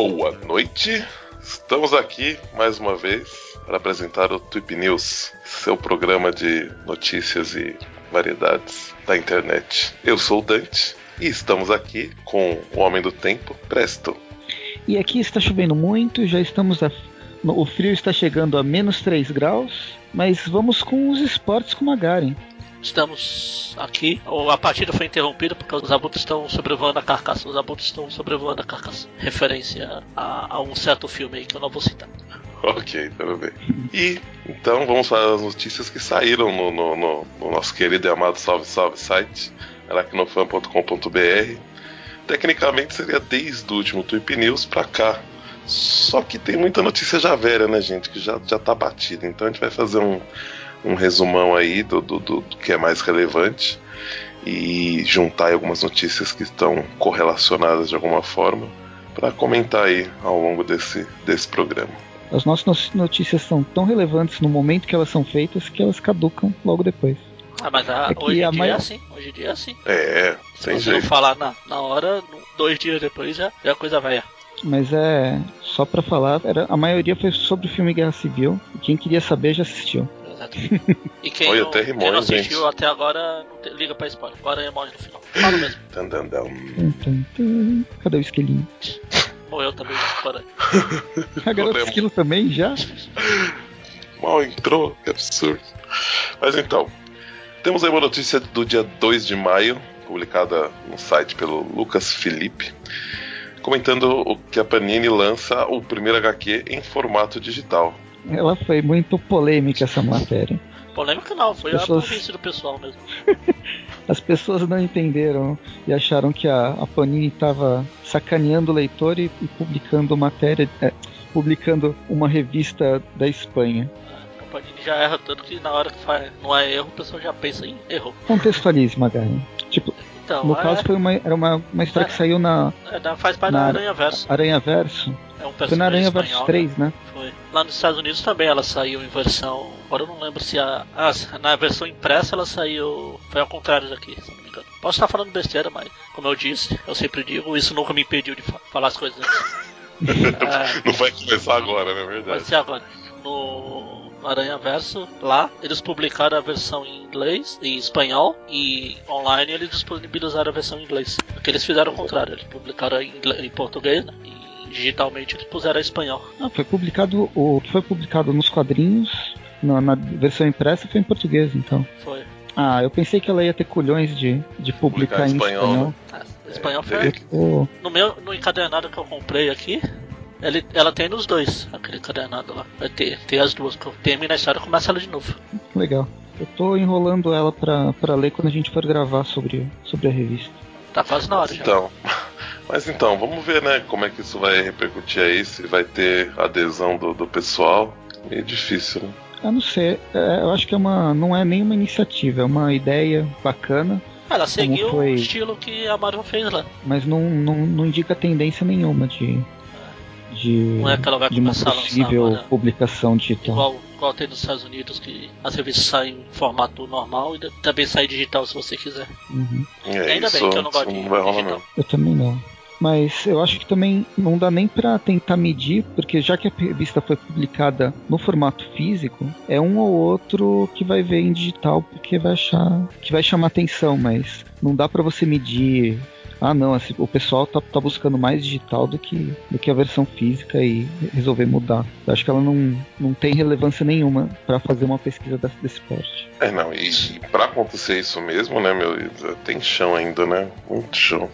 Boa noite. Estamos aqui mais uma vez para apresentar o Tweep News, seu programa de notícias e variedades da internet. Eu sou o Dante e estamos aqui com o Homem do Tempo, Presto. E aqui está chovendo muito, já estamos a... o frio está chegando a menos 3 graus, mas vamos com os esportes com Magaren. Estamos aqui. A partida foi interrompida porque os abutres estão sobrevoando a carcaça. Os abutres estão sobrevoando a carcaça. Referência a, a um certo filme aí que eu não vou citar. Ok, tudo bem. E então vamos para as notícias que saíram no, no, no, no nosso querido e amado Salve Salve site, aracnofan.com.br. Tecnicamente seria desde o último Tweep News para cá. Só que tem muita notícia já velha, né, gente? Que já, já tá batida. Então a gente vai fazer um, um resumão aí do, do, do, do que é mais relevante e juntar algumas notícias que estão correlacionadas de alguma forma para comentar aí ao longo desse, desse programa. As nossas notícias são tão relevantes no momento que elas são feitas que elas caducam logo depois. Ah, mas a, é hoje em dia maior... é assim. Hoje em dia é assim. É, sem Se jeito. Se falar na, na hora, dois dias depois já, já a coisa vai. Mas é. Só pra falar, era, a maioria foi sobre o filme Guerra Civil. E quem queria saber já assistiu. E quem, Olha, não, até quem rimou, não hein, gente? assistiu até agora, te- liga pra spoiler. Agora é morre no final. Fala mesmo. Tum. Cadê o esquilinho? Morreu também. Para. A garota esquilo também já? Mal entrou, que absurdo. Mas então, temos aí uma notícia do dia 2 de maio, publicada no site pelo Lucas Felipe, comentando o que a Panini lança o primeiro HQ em formato digital. Ela foi muito polêmica essa matéria. Polêmica não, foi Pessoas- a burrice do pessoal mesmo. As pessoas não entenderam e acharam que a, a Panini estava sacaneando o leitor e, e publicando matéria, é, publicando uma revista da Espanha. A Panini já erra tanto que na hora que faz, não é erro, o pessoal já pensa em erro. Contextualize, Magari. Tipo, Então, no é, caso foi uma, era uma, uma história que saiu na é, faz parte na- da Aranha Verso. Aranha Verso. É um Foi na personagem Aranha Verso espanhol, 3, né? né? Foi. Lá nos Estados Unidos também ela saiu em versão. Agora eu não lembro se a. Ah, na versão impressa ela saiu. Foi ao contrário daqui, se não me engano. Posso estar falando besteira, mas como eu disse, eu sempre digo, isso nunca me impediu de fa- falar as coisas antes. É, Não vai começar agora, não é vai verdade? ser agora. No Aranha Verso, lá, eles publicaram a versão em inglês, em espanhol, e online eles disponibilizaram a versão em inglês. Porque eles fizeram o contrário, eles publicaram em, inglês, em português, né? E digitalmente eles puseram em espanhol. Ah, foi publicado o que foi publicado nos quadrinhos na, na versão impressa foi em português, então. Foi. Ah, eu pensei que ela ia ter culhões de, de publicar Publicar em espanhol, espanhol. Ah, espanhol É, foi. Pô, No meu, no encadernado que eu comprei aqui, ele, ela tem nos dois, aquele encadernado lá. Vai ter, tem as duas. Que eu termino a história e começa ela de novo. legal. Eu tô enrolando ela pra, pra ler quando a gente for gravar sobre, sobre a revista. Tá quase na hora já. Então, mas então, vamos ver, né, como é que isso vai repercutir aí, se vai ter adesão do, do pessoal. Meio difícil, né? Eu não sei, é, eu acho que é uma, não é nenhuma iniciativa, é uma ideia bacana, Ela seguiu foi? o estilo que a Marvel fez lá. mas não, não, não indica tendência nenhuma de, de, Não é de uma lançar possível agora. publicação digital. Igual, igual tem nos Estados Unidos, que as revistas saem em formato normal e também sai digital se você quiser. Uhum. É Ainda isso, bem que eu não gosto de não vai rolar digital. não. Eu também não. Mas eu acho que também não dá nem pra tentar medir, porque já que a revista foi publicada no formato físico, é um ou outro que vai ver em digital porque vai achar que vai chamar atenção, mas não dá pra você medir. Ah, não, esse- o pessoal tá, tá buscando mais digital do que, do que a versão física e resolver mudar. Eu acho que ela não, não tem relevância nenhuma pra fazer uma pesquisa desse, desse porte. É, não, e, e pra acontecer isso mesmo, né, meu, tem chão ainda, né? Muito chão.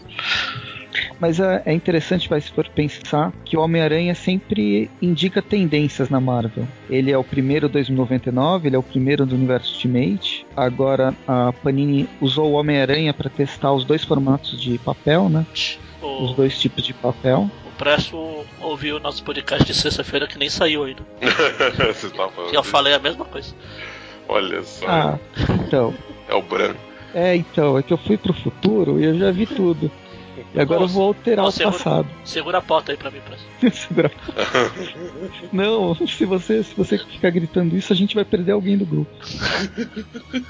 Mas é, é interessante, vai, se for pensar, que o Homem-Aranha sempre indica tendências na Marvel. Ele é o primeiro 2099, ele é o primeiro do universo Ultimate. Agora a Panini usou o Homem-Aranha para testar os dois formatos de papel, né? Os dois tipos de papel. o Presto ouviu o nosso podcast de sexta-feira que nem saiu ainda. Você tá falando. E eu falei a mesma coisa. Olha só, Ah, então. é o branco. É, então, é que eu fui pro futuro e eu já vi tudo. E agora eu vou alterar o Nossa, vou- passado. Segura a porta aí pra mim. Segura. Não, se você, se você ficar gritando isso, a gente vai perder alguém do grupo.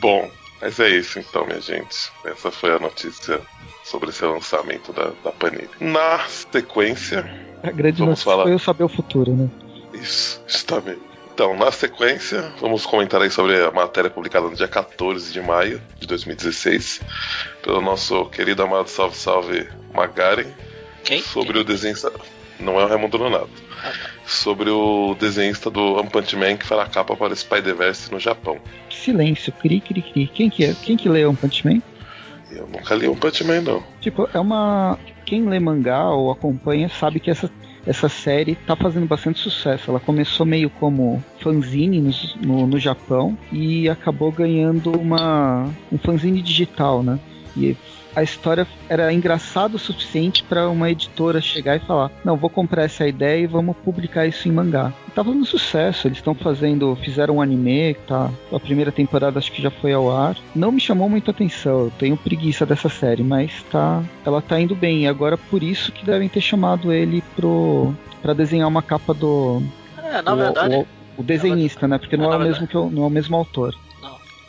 Bom, Mas é isso então, minha gente. Essa foi a notícia sobre esse lançamento da, da Panini. Na sequência. A grande Vamos notícia falar. foi eu saber o futuro, né? Isso, justamente. Então, na sequência, vamos comentar aí sobre a matéria publicada no dia 14 de maio de 2016 pelo nosso querido amado Salve Salve Magaren Quem? sobre o desenhista. Não é o Raimundo Nonato. Ah, tá. Sobre o desenhista do One Punch Man que fará a capa para Spider-Verse no Japão. Silêncio, cri, cri, cri. Quem que é? Quem que lê One Punch Man? Eu nunca li One Punch Man, não. Tipo, é uma. Quem lê mangá ou acompanha sabe que essa, essa série tá fazendo bastante sucesso. Ela começou meio como fanzine no, no, no Japão e acabou ganhando uma um fanzine digital, né? E a história era engraçada o suficiente para uma editora chegar e falar: Não, vou comprar essa ideia e vamos publicar isso em mangá. E fazendo sucesso, eles estão fazendo, fizeram um anime, tá? A primeira temporada acho que já foi ao ar. Não me chamou muita atenção, eu tenho preguiça dessa série, mas tá, ela tá indo bem. E agora por isso que devem ter chamado ele pro para desenhar uma capa do É, na o, verdade. o, o desenhista, né? Porque não na é o mesmo que o, não é o mesmo autor.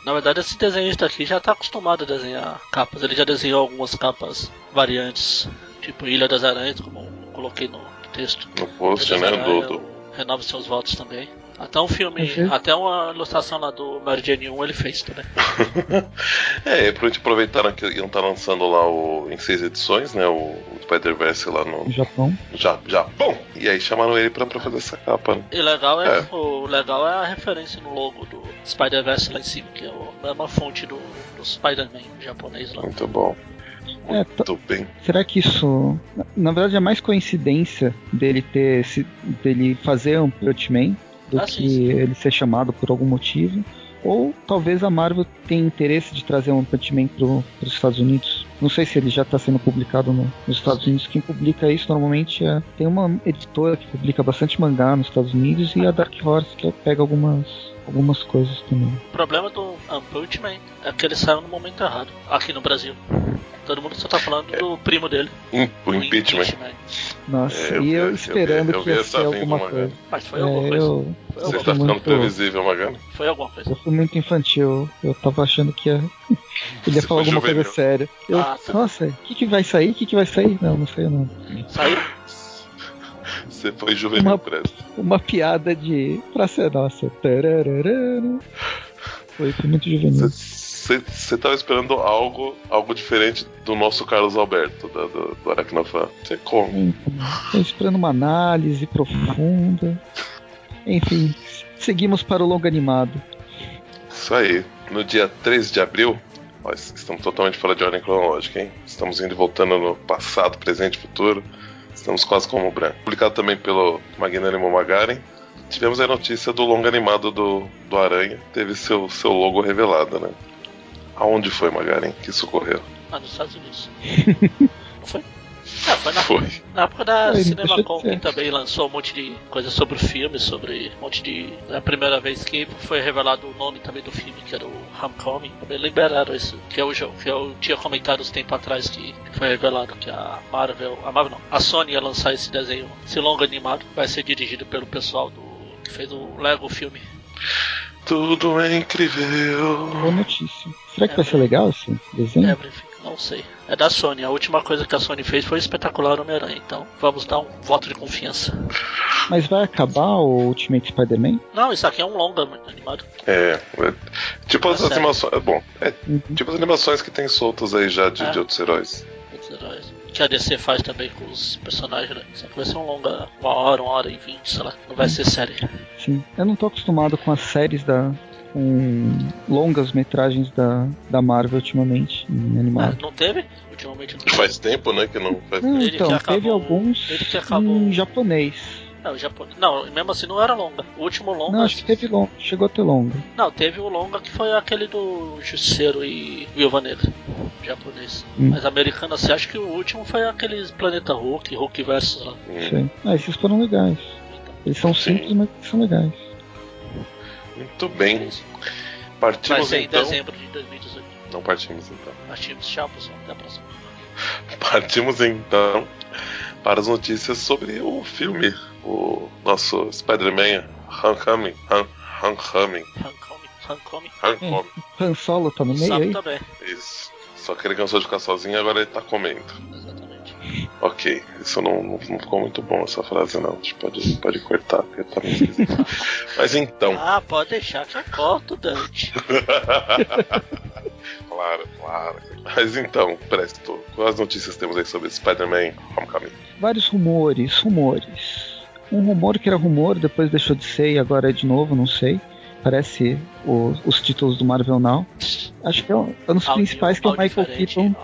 Na verdade, esse desenhista aqui já tá acostumado a desenhar capas. Ele já desenhou algumas capas variantes, tipo Ilha das Aranhas, como eu coloquei no texto. No post, né? Do, do- Renove seus votos também. Até um filme, Uhum. até uma ilustração lá do Mary Jane 1 ele fez também. É, pra gente aproveitaram que iam estar lançando lá o, em seis edições, né? O, o Spider-Verse lá no Japão. Ja- Japão. E aí chamaram ele pra, pra fazer essa capa, né? E legal é, É. o legal é a referência no logo do Spider-Verse lá em cima, que é a mesma fonte do, do Spider-Man japonês lá. Muito bom. É, tá- Muito bem. Será que isso. Na, na verdade é mais coincidência dele ter. Se, dele fazer um Man do Ah, que sim, sim. ele ser chamado por algum motivo. Ou talvez a Marvel tenha interesse de trazer um Man para os Estados Unidos. Não sei se ele já está sendo publicado no- nos Estados Unidos. Quem publica isso normalmente é. Tem uma editora que publica bastante mangá nos Estados Unidos e a Dark Horse que pega algumas, algumas coisas também. O problema do Unpunchman é que ele saiu no momento errado, aqui no Brasil. Todo mundo só tá falando do primo dele, Im- o o impeachment. Nossa, É, eu e vi- eu eu esperando vi- eu que ia alguma coisa. Mas foi É, alguma coisa. eu, Foi Você tá coisa. ficando muito- previsível, Magano? Foi alguma coisa. eu fui muito infantil. Eu tava achando que ia, ele ia falar alguma coisa juvenil. séria. Eu, Ah, nossa, o que, que vai sair? O que, que vai sair? Não, não saiu não. Saiu? Você foi juvenil, Uma- Presto. Uma piada de pra ser nossa. Tarararara. Foi, foi muito juvenil. Você tava esperando algo, algo diferente do nosso Carlos Alberto, da- do, do Aracnofan. Você come. Então, tô esperando uma análise profunda. Enfim, seguimos para o longo animado. Isso aí. No dia 13 de abril, nós estamos totalmente fora de ordem cronológica, hein? Estamos indo e voltando no passado, presente e futuro. Estamos quase como o branco. Publicado também pelo Magnânimo Magaren. Tivemos a notícia do longo animado do, do Aranha. Teve seu, seu logo revelado, né? Aonde foi, Magaren, que isso ocorreu? Ah, nos Estados Unidos. Não foi? Ah, foi na, Foi. na época da Foi, Cinema deixa de Com, ser. que também lançou um monte de coisa sobre o filme, sobre um monte de. É a primeira vez que foi revelado o nome também do filme, que era o Homecoming. Também liberaram isso, que eu, já- que eu tinha comentado uns tempo atrás que foi revelado que a Marvel. A Marvel não, a Sony ia lançar esse desenho, esse longo animado, vai ser dirigido pelo pessoal do. que fez o Lego filme. Tudo é incrível. Boa notícia. Será que vai ser legal esse desenho? Everything, não sei. É da Sony, a última coisa que a Sony fez foi espetacular Homem-Aranha, então vamos dar um voto de confiança. Mas vai acabar o Ultimate Spider-Man? Não, isso aqui é um longa animado. É, é, tipo as É sério. animações. é Bom, é Uhum. tipo as animações que tem soltas aí já de, É. de outros heróis. Outros heróis. Que a DC faz também com os personagens, né? Só que vai ser um longa, uma hora, uma hora e vinte, sei lá. Não vai ser série. Sim. Eu não tô acostumado com as séries da. com longas metragens da, da Marvel ultimamente, em Ah, animado. não teve? Ultimamente não teve. Faz tempo, né, que não faz Não, então, que teve alguns ele que acabou- em japonês. Não, Japão... não, mesmo assim não era longa. O último longa. Não, acho que teve longa, chegou a ter longa. Não, teve o longa que foi aquele do Justiceiro e Viúva Negra. Japonês. Hum. Mas americano, você acha que o último foi aqueles Planeta Hulk, Hulk versus lá. Hum, Sei. Ah, esses foram legais. Então, Eles são Sim. simples, mas são legais. Muito é bem. Partimos Vai ser em então. dezembro de 2018. Não partimos então. Partimos, tchau pessoal, até a próxima. Partimos então para as notícias sobre o filme, o nosso Spider-Man Homecoming. Hom- Homecoming. Homecoming. Hancock. Han Solo tá no meio Sabe aí? também. Isso. Só que ele cansou de ficar sozinho e agora ele tá comendo. Exatamente. Ok, isso não, não, não ficou muito bom essa frase não. A gente pode, pode cortar, porque tá meio esquisito. Mas então. Ah, pode deixar que eu corto, Dante. claro, claro. Mas então, Presto, quais notícias temos aí sobre Spider-Man Homecoming? Vários rumores, rumores. Um rumor que era rumor, depois deixou de ser e agora é de novo, não sei. Parece o- os títulos do Marvel Now. Acho que é um, é um dos principais que é o Michael Keaton.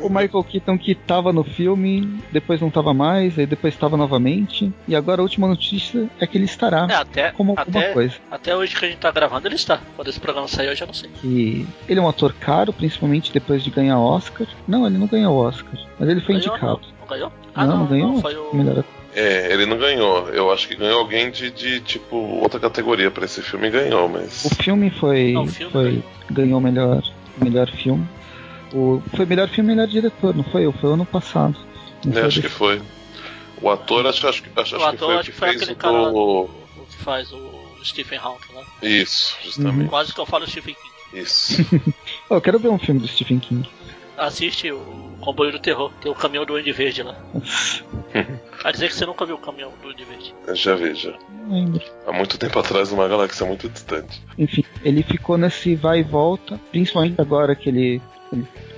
O Michael Keaton que tava no filme, depois não tava mais, aí depois tava novamente. E agora a última notícia é que ele estará É, até, como alguma até, coisa. até hoje que a gente tá gravando, ele está. Quando esse programa sair, eu já não sei. Que ele é um ator caro, principalmente depois de ganhar Oscar. Não, ele não ganhou Oscar, mas ele foi Ganhou, indicado. Não, não ganhou? Ah, Não, não ganhou? foi o. Melhor ator. É, ele não ganhou. Eu acho que ganhou alguém de, de tipo, outra categoria pra esse filme e ganhou, mas. O filme foi, Não, o filme foi ganhou melhor, melhor filme. O, foi melhor filme e melhor diretor, não foi? Foi ano passado. Não Eu foi acho que foi. O ator, acho, acho, acho, O acho que ator, foi o acho que que foi fez aquele o do. o que faz o Stephen Hawking, né? Isso, Uhum. justamente. Quase que eu falo Stephen King. Isso. Oh, eu quero ver um filme do Stephen King. Assiste o Comboio do Terror, tem o caminhão do Andy Verde lá. Vai dizer que você nunca viu o caminhão do Andy Verde. Eu já vi, já. Não lembro. Há muito tempo atrás, numa galáxia muito distante. Enfim, ele ficou nesse vai e volta, principalmente agora que ele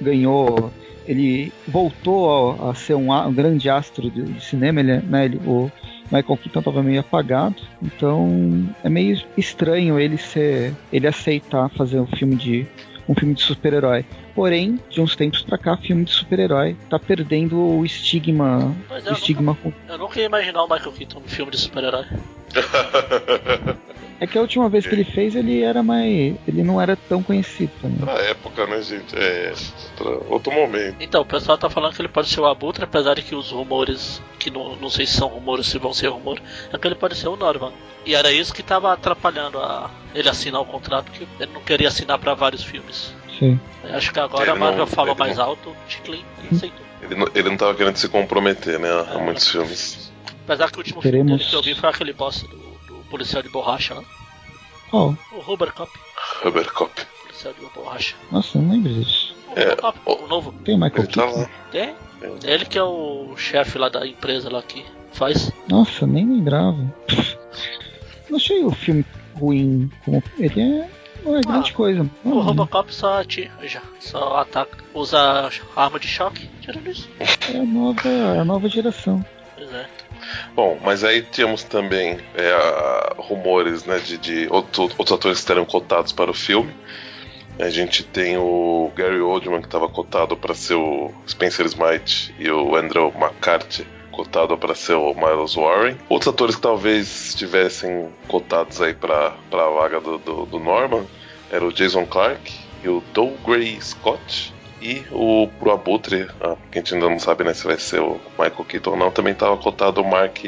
ganhou. Ele voltou a, a ser um, um grande astro de, de cinema, ele, né, ele, o Michael Keaton estava meio apagado, então é meio estranho ele ser, ele aceitar fazer um filme de um filme de super-herói. Porém, de uns tempos pra cá, filme de super-herói tá perdendo o estigma, Mas o eu estigma nunca, eu nunca ia imaginar o Michael Keaton no filme de super-herói. É que a última vez que ele fez, ele era mais. Ele não era tão conhecido também. Outra época, né, gente? É. outra- outro momento. Então, o pessoal tá falando que ele pode ser o Abutre, apesar de que os rumores, que não, não sei se são rumores, se vão ser rumor, é que ele pode ser o Norman. E era isso que tava atrapalhando a, ele assinar o contrato, que ele não queria assinar pra vários filmes. Sim. Eu acho que agora Ele a Marvel não- falou ele mais não- alto, o Ticlin aceitou. Ele não, ele não tava querendo se comprometer, né? A É. muitos filmes. Apesar que o último Teremos- filme dele que eu vi foi aquele boss do, do policial de borracha, né? Qual? O Robocop, Rubber Cop. policial de borracha. Nossa, não lembro disso. O É, o- o novo. Tem o Michael tá Keaton? lá. Tem? Ele que é o chefe lá da empresa lá que faz. Nossa, nem lembrava. Não achei o filme ruim. Como... Ele é. Não é grande Ah, coisa. O Não, Robocop só atira, já, só ataca, usa arma de choque, tirando isso. é a nova, é a nova geração. Pois é. Bom, mas aí tínhamos também é, rumores né, de, de outro- outros atores que estarão cotados para o filme. A gente tem o Gary Oldman, que estava cotado para ser o Spencer Smite, e o Andrew McCarthy, cotado para ser o Miles Warren. Outros atores que talvez estivessem cotados aí para a vaga do, do, do Norman era o Jason Clark e o Doug Gray Scott. E o pro Abutre, ah, que a gente ainda não sabe né, se vai ser o Michael Keaton ou não, também estava cotado o Mark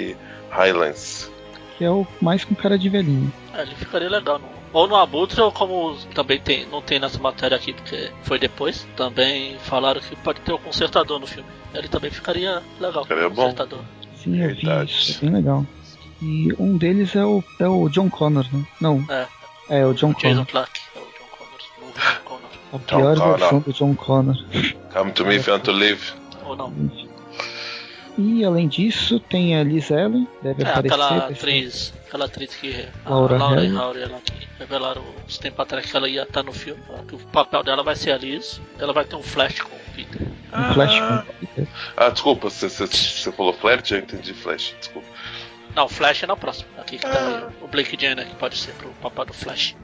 Highlands. Que é o mais com cara de velhinho. É, ele ficaria legal. No, ou no Abutre, ou como também tem, não tem nessa matéria aqui, porque foi depois. Também falaram que pode ter o consertador no filme. Ele também ficaria legal. Ficaria bom. consertador. Sim, eu vi Verdade. isso. É bem legal. E um deles é o, é o John Connor, né? Não, É, é o John o Jason Connor. Clark. É o John Connor. John Connor. A pior versão do John Connor. Come to me if you want to live. Ou não. E além disso, tem a Liz Ellen, deve É, aparecer. aquela atriz, aquela atriz que a Laura Laura Harry. Harry, ela que revelaram uns tempos atrás que ela ia estar no filme. que o papel dela vai ser a Liz, ela vai ter um flash com o Peter. Um Flash com Peter. Ah, desculpa, você- você você falou Flash? Eu entendi Flash, desculpa. Não, o Flash é na próxima. Aqui que tá Ah. aí, o Blake Jenner, que pode ser pro papel do Flash.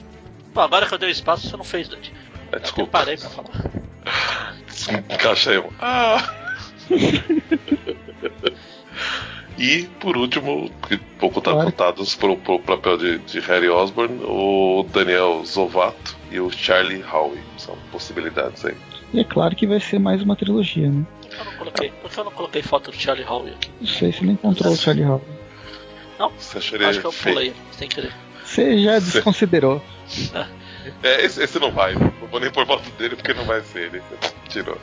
Pô, agora que eu dei espaço, você não fez, Dante. É, Eu desculpa. parei pra falar. Encaixa aí. um. Ah! e, por último, que pouco tá Claro. cotados pro, pro papel de, de Harry Osborn, o Daniel Zovato e o Charlie Howe. São possibilidades aí. E é claro que vai ser mais uma trilogia, né? Por que eu não coloquei, por que eu não coloquei foto do Charlie Howe aqui? Não sei se ele encontrou o Charlie Howe. Você acharia Acho que eu feio? pulei, sem querer. Você já desconsiderou. É, esse, esse não vai. Não vou nem por foto dele porque não vai ser ele. Tirou.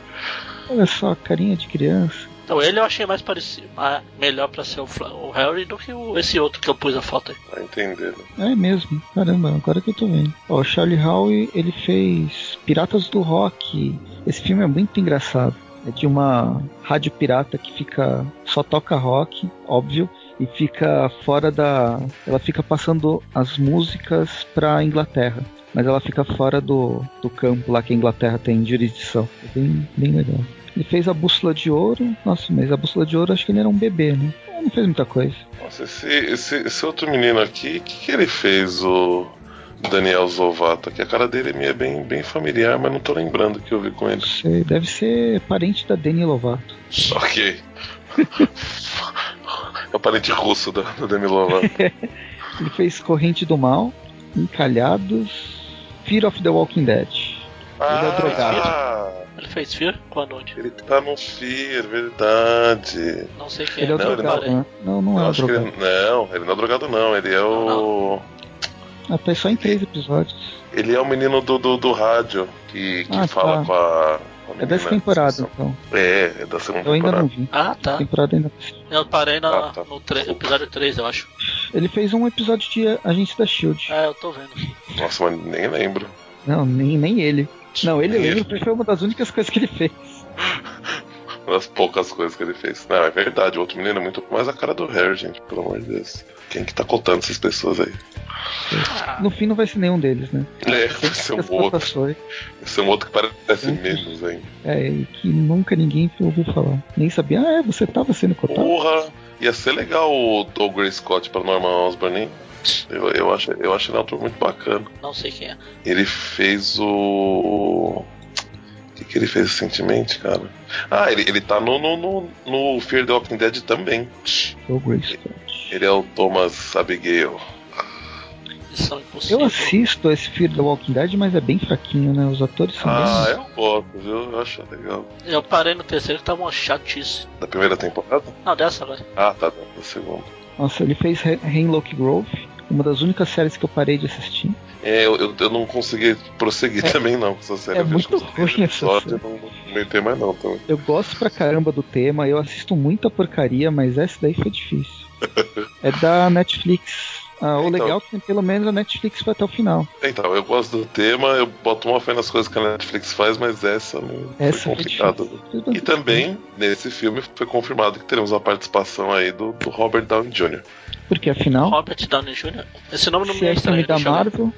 Olha só, carinha de criança. Então ele eu achei mais parecido, mais, melhor pra ser o, o, Harry do que o, esse outro que eu pus a foto aí. Vai entender, né? É mesmo, caramba, agora que eu tô vendo. Ó, o Charlie Howe, ele fez Piratas do Rock. Esse filme é muito engraçado. É de uma rádio pirata que fica. só toca rock, óbvio, e fica fora da. Ela fica passando as músicas pra Inglaterra. Mas ela fica fora do, do campo lá que a Inglaterra tem jurisdição. É bem, bem legal. Ele fez a Bússola de Ouro. Nossa, mas a Bússola de Ouro acho que ele era um bebê, né? Ele não fez muita coisa. Nossa, esse, esse, esse outro menino aqui, o que, que ele fez, o Daniel Zovato? Que a cara dele é bem, bem familiar, mas não tô lembrando que eu vi com ele. Sei, deve ser parente da Dani Lovato. Ok. é o parente russo da, da Demi Lovato. ele fez Corrente do Mal, Encalhados, Fear of the Walking Dead. Ah, ele é drogado. Ele fez Fear? Quando onde? Ele tá no Fear, verdade. Não sei quem Ele é o Não, ele drogado, não- né? Não, não Eu é drogado. ele, não, ele não é drogado, não. Ele é o. Ah, tá só em três episódios. Ele é o menino do, do, do rádio que, que Ah, fala tá. com a. É dessa temporada, então. É, é da segunda Eu ainda temporada. não vi. Ah, tá. Temporada ainda. Eu parei na, Ah, tá. no tre- episódio 3, eu acho. Ele fez um episódio de Agentes da Shield. É, eu tô vendo. Nossa, mas nem lembro. Não, nem, nem ele. Não, ele Nem lembra ele. porque foi uma das únicas coisas que ele fez. Uma das poucas coisas que ele fez. Não, é verdade. O outro menino é muito mais a cara do Harry, gente. Pelo amor de Deus. Quem que tá cotando essas pessoas aí? No fim não vai ser nenhum deles, né? É, vai ser um outro. Vai ser um outro que parece Uhum. menos ainda. É, e que nunca ninguém ouviu falar. Nem sabia, ah, é, você tava sendo cotado. Porra! Ia ser legal o Doug Gray Scott pra Norman Osborn, hein? Eu, eu, acho, eu acho ele um ator muito bacana. não sei quem é. Ele fez o. O que, que ele fez recentemente, cara? Ah, ele, ele tá no, no, no, no Fear the Walking Dead também. O Grace Scott. Ele é o Thomas Abigail. Eu Impossível. assisto esse Fear the Walking Dead, mas é bem fraquinho, né? Os atores são Ah, bem. eu gosto, viu? Eu acho legal. Eu parei no terceiro que tava uma chatice. Da primeira temporada? Não, dessa agora. Ah, tá, da segunda. Nossa, ele fez He- Hemlock Grove, uma das únicas séries que eu parei de assistir. É, eu, eu, eu não consegui prosseguir É- também, não, com essa série. é Eu muito ruim essa episódios, eu Não, não aguentei mais, não, também. Eu gosto pra caramba do tema, eu assisto muita porcaria, mas essa daí foi difícil. é da Netflix. Ah, o Então. legal é que pelo menos a Netflix foi até o final. Então, eu gosto do tema, eu boto uma fé nas coisas que a Netflix faz, mas essa não Essa foi foi complicada. E também, nesse filme, foi confirmado que teremos a participação aí do, do Robert Downey Jr. Porque afinal, Robert Downey Jr. Esse nome não se me é é filme estranho. da. Marvel,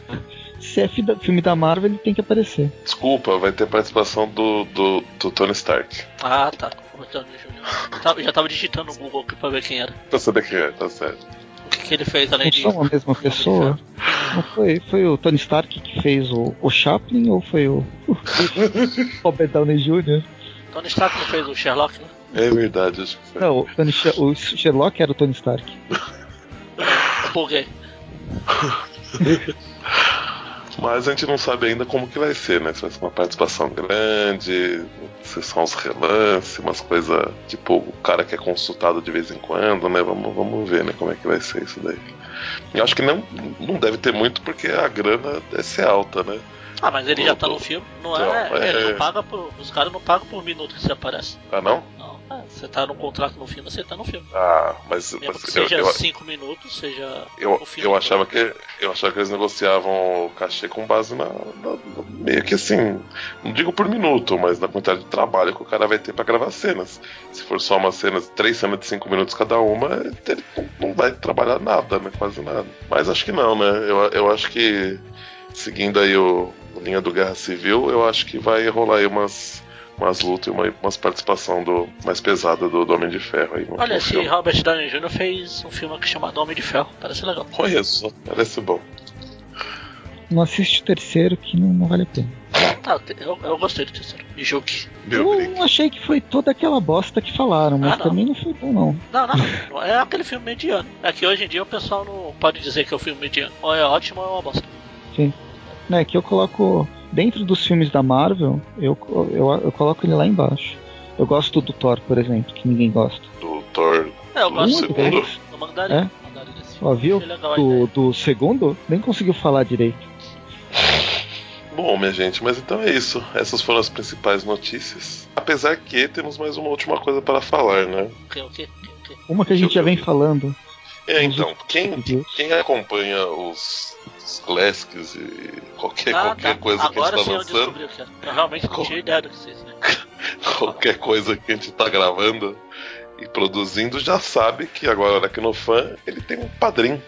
se é filme da Marvel, ele tem que aparecer. Desculpa, vai ter participação do, do, do Tony Stark. Ah, tá. Robert Downey Jr. Tava- Já tava digitando no Google aqui pra ver quem era. Pra saber quem é, tá certo. Que, ele fez além Não de. são a mesma pessoa? Não foi, foi o Tony Stark que fez o, o Chaplin ou foi o, o Robert Downey Jr.? Tony Stark não fez o Sherlock, né? É verdade, foi. Não, o, Tony o Sherlock era o Tony Stark. Buguei. Mas a gente não sabe ainda como que vai ser, né? Se vai ser uma participação grande, se são os relances, umas coisas tipo o cara que é consultado de vez em quando, né? Vamos, vamos ver, né? Como é que vai ser isso daí. Eu acho que não, não deve ter muito porque a grana deve ser alta, né? Ah, mas ele já tá no filme. Não é. Então, é- Ele não paga por. Os caras não pagam por minuto que você aparece. Ah, não? Não. É, você tá no contrato no filme, você tá no filme. Ah, mas, Mesmo mas que seja eu, 5 minutos, seja. eu, o filme eu achava que eu achava que eles negociavam o cachê com base na, na- meio que assim, não digo por minuto, mas na quantidade de trabalho que o cara vai ter pra gravar cenas. Se for só uma cena, três cenas de cinco minutos cada uma, ele não- não vai trabalhar nada, né? Quase nada. Mas acho que não, né? Eu, eu acho que seguindo aí o linha do Guerra Civil, eu acho que vai rolar aí umas umas lutas e uma, umas participação do mais pesada do, do Homem de Ferro aí no, Olha, esse filme. Robert Downey Jr. fez um filme aqui chamado Homem de Ferro. Parece legal. Conheço, parece bom. Não assiste o terceiro que não, não vale a pena. Ah, eu, eu gostei do terceiro. Me julgue. Meu eu não achei que foi toda aquela bosta que falaram, mas Ah, não. também não foi bom não. Não, não, é aquele filme mediano. É que hoje em dia o pessoal não pode dizer que é um filme mediano. Ou é ótimo ou é uma bosta. Né, que eu coloco dentro dos filmes da Marvel, eu, eu, eu coloco ele lá embaixo. Eu gosto do Thor, por exemplo, que ninguém gosta. Do Thor. É, eu Do gosto segundo? do Mandarim. É? Mandarim Ó, viu? Do, do segundo, nem conseguiu falar direito. Bom, minha gente, mas então é isso. Essas foram as principais notícias. Apesar que temos mais uma última coisa para falar, né? O que, o que, o que? Uma que a gente já vem falando. É, então, quem, quem acompanha os, os Classics e qualquer, Ah, qualquer tá. coisa Agora que a gente tá eu lançando, descobri que é. Eu realmente não tinha ideia do que vocês. Né? qualquer coisa que a gente tá gravando e produzindo, já sabe que agora o Aracnofan ele tem um padrinho,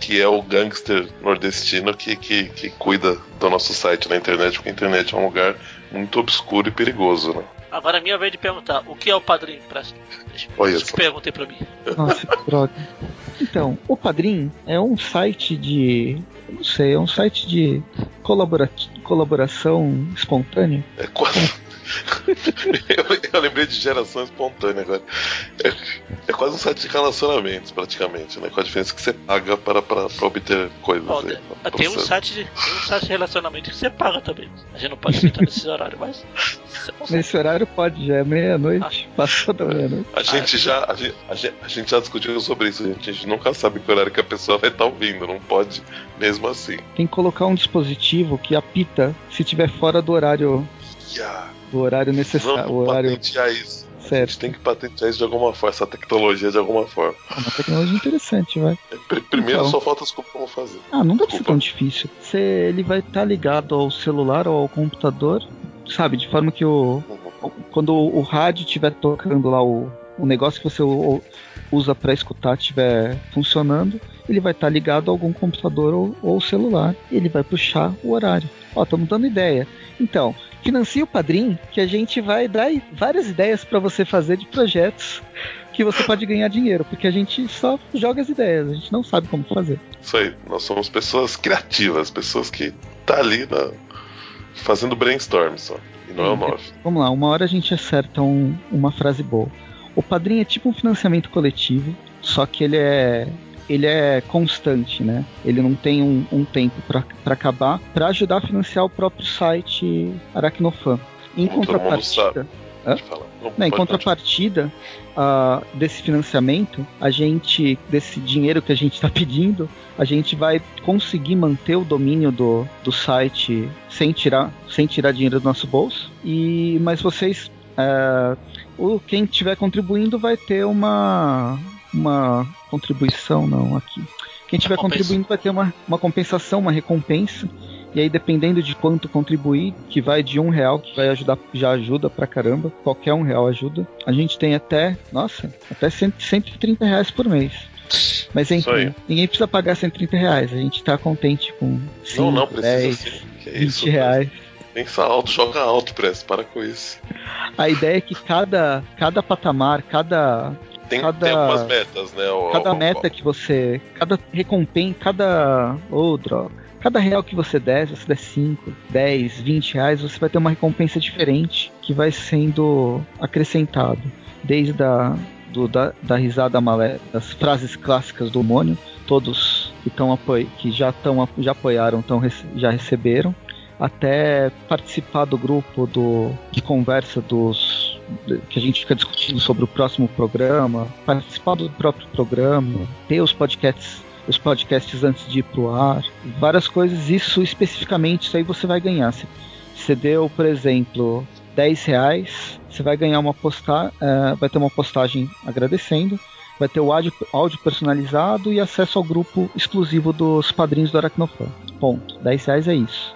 que é o gangster nordestino que, que, que cuida do nosso site na internet, porque a internet é um lugar muito obscuro e perigoso, né? Agora é minha vez de perguntar: o que é o padrinho? Deixa Olha que perguntei pra mim. Nossa, droga. Então, o Padrim é um site de. Sei, é um site de colabora colaboração espontânea. É. eu, eu lembrei de geração espontânea agora. É, é quase um site de relacionamentos, praticamente, né? Com a diferença que você paga para, para, para obter coisas. Ó, aí, tem- pra tem, um site de, tem um site de relacionamento que você paga também. A gente não pode citar nesse horário, mas. Nesse horário pode, já é meia-noite. Passou da meia-noite. A gente, já, a, gente, a, gente, a gente já discutiu sobre isso, gente. A gente nunca sabe que horário que a pessoa vai estar ouvindo. Não pode mesmo assim. Tem que colocar um dispositivo que apita se tiver fora do horário Yeah. Do horário necessário, o Vamos horário patentear isso. A gente certo. tem que patentear isso de alguma forma, essa tecnologia de alguma forma. É uma tecnologia interessante, vai. Pr- Primeiro Então. só falta desculpa como fazer. Ah, não deve ser Desculpa. tão difícil. Você, ele vai estar ligado ao celular ou ao computador, sabe? De forma que o, Uhum. quando o rádio estiver tocando lá, o, o negócio que você usa para escutar estiver funcionando, ele vai estar ligado a algum computador ou, ou celular. E ele vai puxar o horário. Ó, estamos dando ideia. Então, financie o Padrim, que a gente vai dar várias ideias para você fazer de projetos que você pode ganhar dinheiro, porque a gente só joga as ideias, a gente não sabe como fazer. Isso aí, nós somos pessoas criativas, pessoas que tá ali na, fazendo brainstorm só. E não é o Sim. 9. Vamos lá, uma hora a gente acerta um- uma frase boa. O padrinho é tipo um financiamento coletivo, só que ele é ele é constante, né? Ele não tem um, um tempo para acabar, para ajudar a financiar o próprio site Aracnofan. Em todo contrapartida. Não, em contrapartida ah, desse financiamento, a gente, desse dinheiro que a gente está pedindo, a gente vai conseguir manter o domínio do, do site sem tirar, sem tirar dinheiro do nosso bolso. E mas vocês, ah, o quem estiver contribuindo vai ter uma uma contribuição não aqui. Quem estiver contribuindo vai ter uma, uma compensação, uma recompensa. E aí, dependendo de quanto contribuir, que vai de um real, que vai ajudar, já ajuda pra caramba. Qualquer um real ajuda. A gente tem até, nossa, até 100, 130 reais por mês. Mas enfim, ninguém precisa pagar 130 reais. A gente tá contente com 5, Não, não, precisa 10, sim. Que 20 isso, reais. Pensa alto, joga alto, Press. Para com isso. A ideia é que cada, cada patamar, cada, Tem, Cada- tem algumas metas, né? o- cada o- meta que você. Cada recompensa, cada. Ô, droga. Cada real que você der, se você der 5, 10, 20 reais, você vai ter uma recompensa diferente que vai sendo acrescentado. Desde a, do, da, da risada malé, das frases clássicas do Mônio, todos que, tão apoio, que já, tão, já apoiaram tão, já receberam, até participar do grupo do, de conversa dos que a gente fica discutindo sobre o próximo programa, participar do próprio programa, ter os podcasts, os podcasts antes de ir pro ar, várias coisas. Isso especificamente, isso aí você vai ganhar. Se você deu, por exemplo, 10 reais, você vai ganhar uma postagem, vai ter uma postagem agradecendo, vai ter o áudio, áudio personalizado e acesso ao grupo exclusivo dos padrinhos do Aracnofan. Ponto. 10 reais é isso.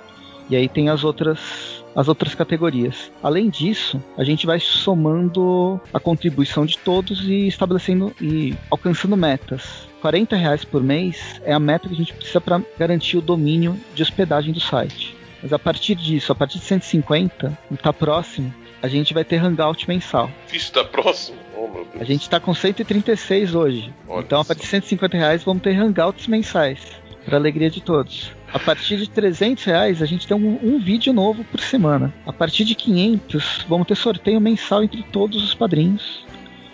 E aí tem as outras as outras categorias. Além disso, a gente vai somando a contribuição de todos e estabelecendo e alcançando metas. 40 reais por mês é a meta que a gente precisa para garantir o domínio de hospedagem do site. Mas a partir disso, a partir de 150, e tá próximo, a gente vai ter hangout mensal. Vixe, tá próximo? Oh, meu Deus. A gente está com 136 hoje. Olha então, a partir de 150 reais, vamos ter hangouts mensais. Para alegria de todos. A partir de 300 reais, a gente tem um, um vídeo novo por semana. A partir de 500, vamos ter sorteio mensal entre todos os padrinhos.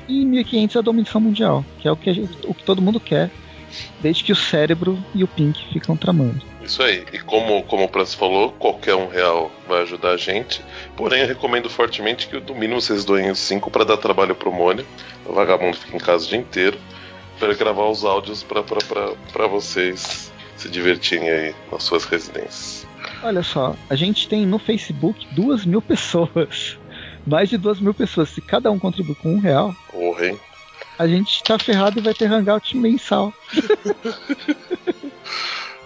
E 1.500 é a dominação mundial, que é o que, gente- o que todo mundo quer, desde que o cérebro e o Pink ficam tramando. Isso aí. E como, como o Press falou, qualquer um real vai ajudar a gente. Porém, eu recomendo fortemente que no mínimo vocês doem os 5 para dar trabalho pro Mônio. O vagabundo fica em casa o dia inteiro. Para gravar os áudios para vocês se divertirem aí nas suas residências. Olha só, a gente tem no Facebook duas mil pessoas. Mais de duas mil pessoas. Se cada um contribuir com um real, Porra, hein? a gente tá ferrado e vai ter hangout mensal.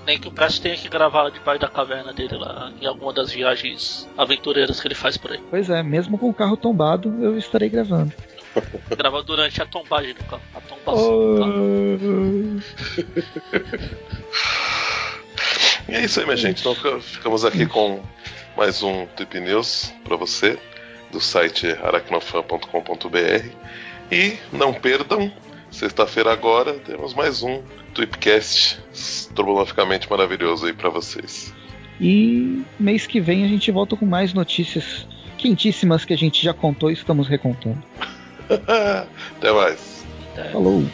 Nem que o Presto tenha que gravar debaixo da caverna dele lá, em alguma das viagens aventureiras que ele faz por aí. Pois é, mesmo com o carro tombado, eu estarei gravando. Gravar durante a tombagem do carro. A tombação do carro. E é isso aí, minha gente. Então fica- ficamos aqui com mais um Tweep News pra você, do site aracnofan.com.br. E não perdam, sexta-feira agora temos mais um Tweepcast estrogonoficamente maravilhoso aí pra vocês. E mês que vem a gente volta com mais notícias quentíssimas que a gente já contou e estamos recontando. Até mais. Até. Falou!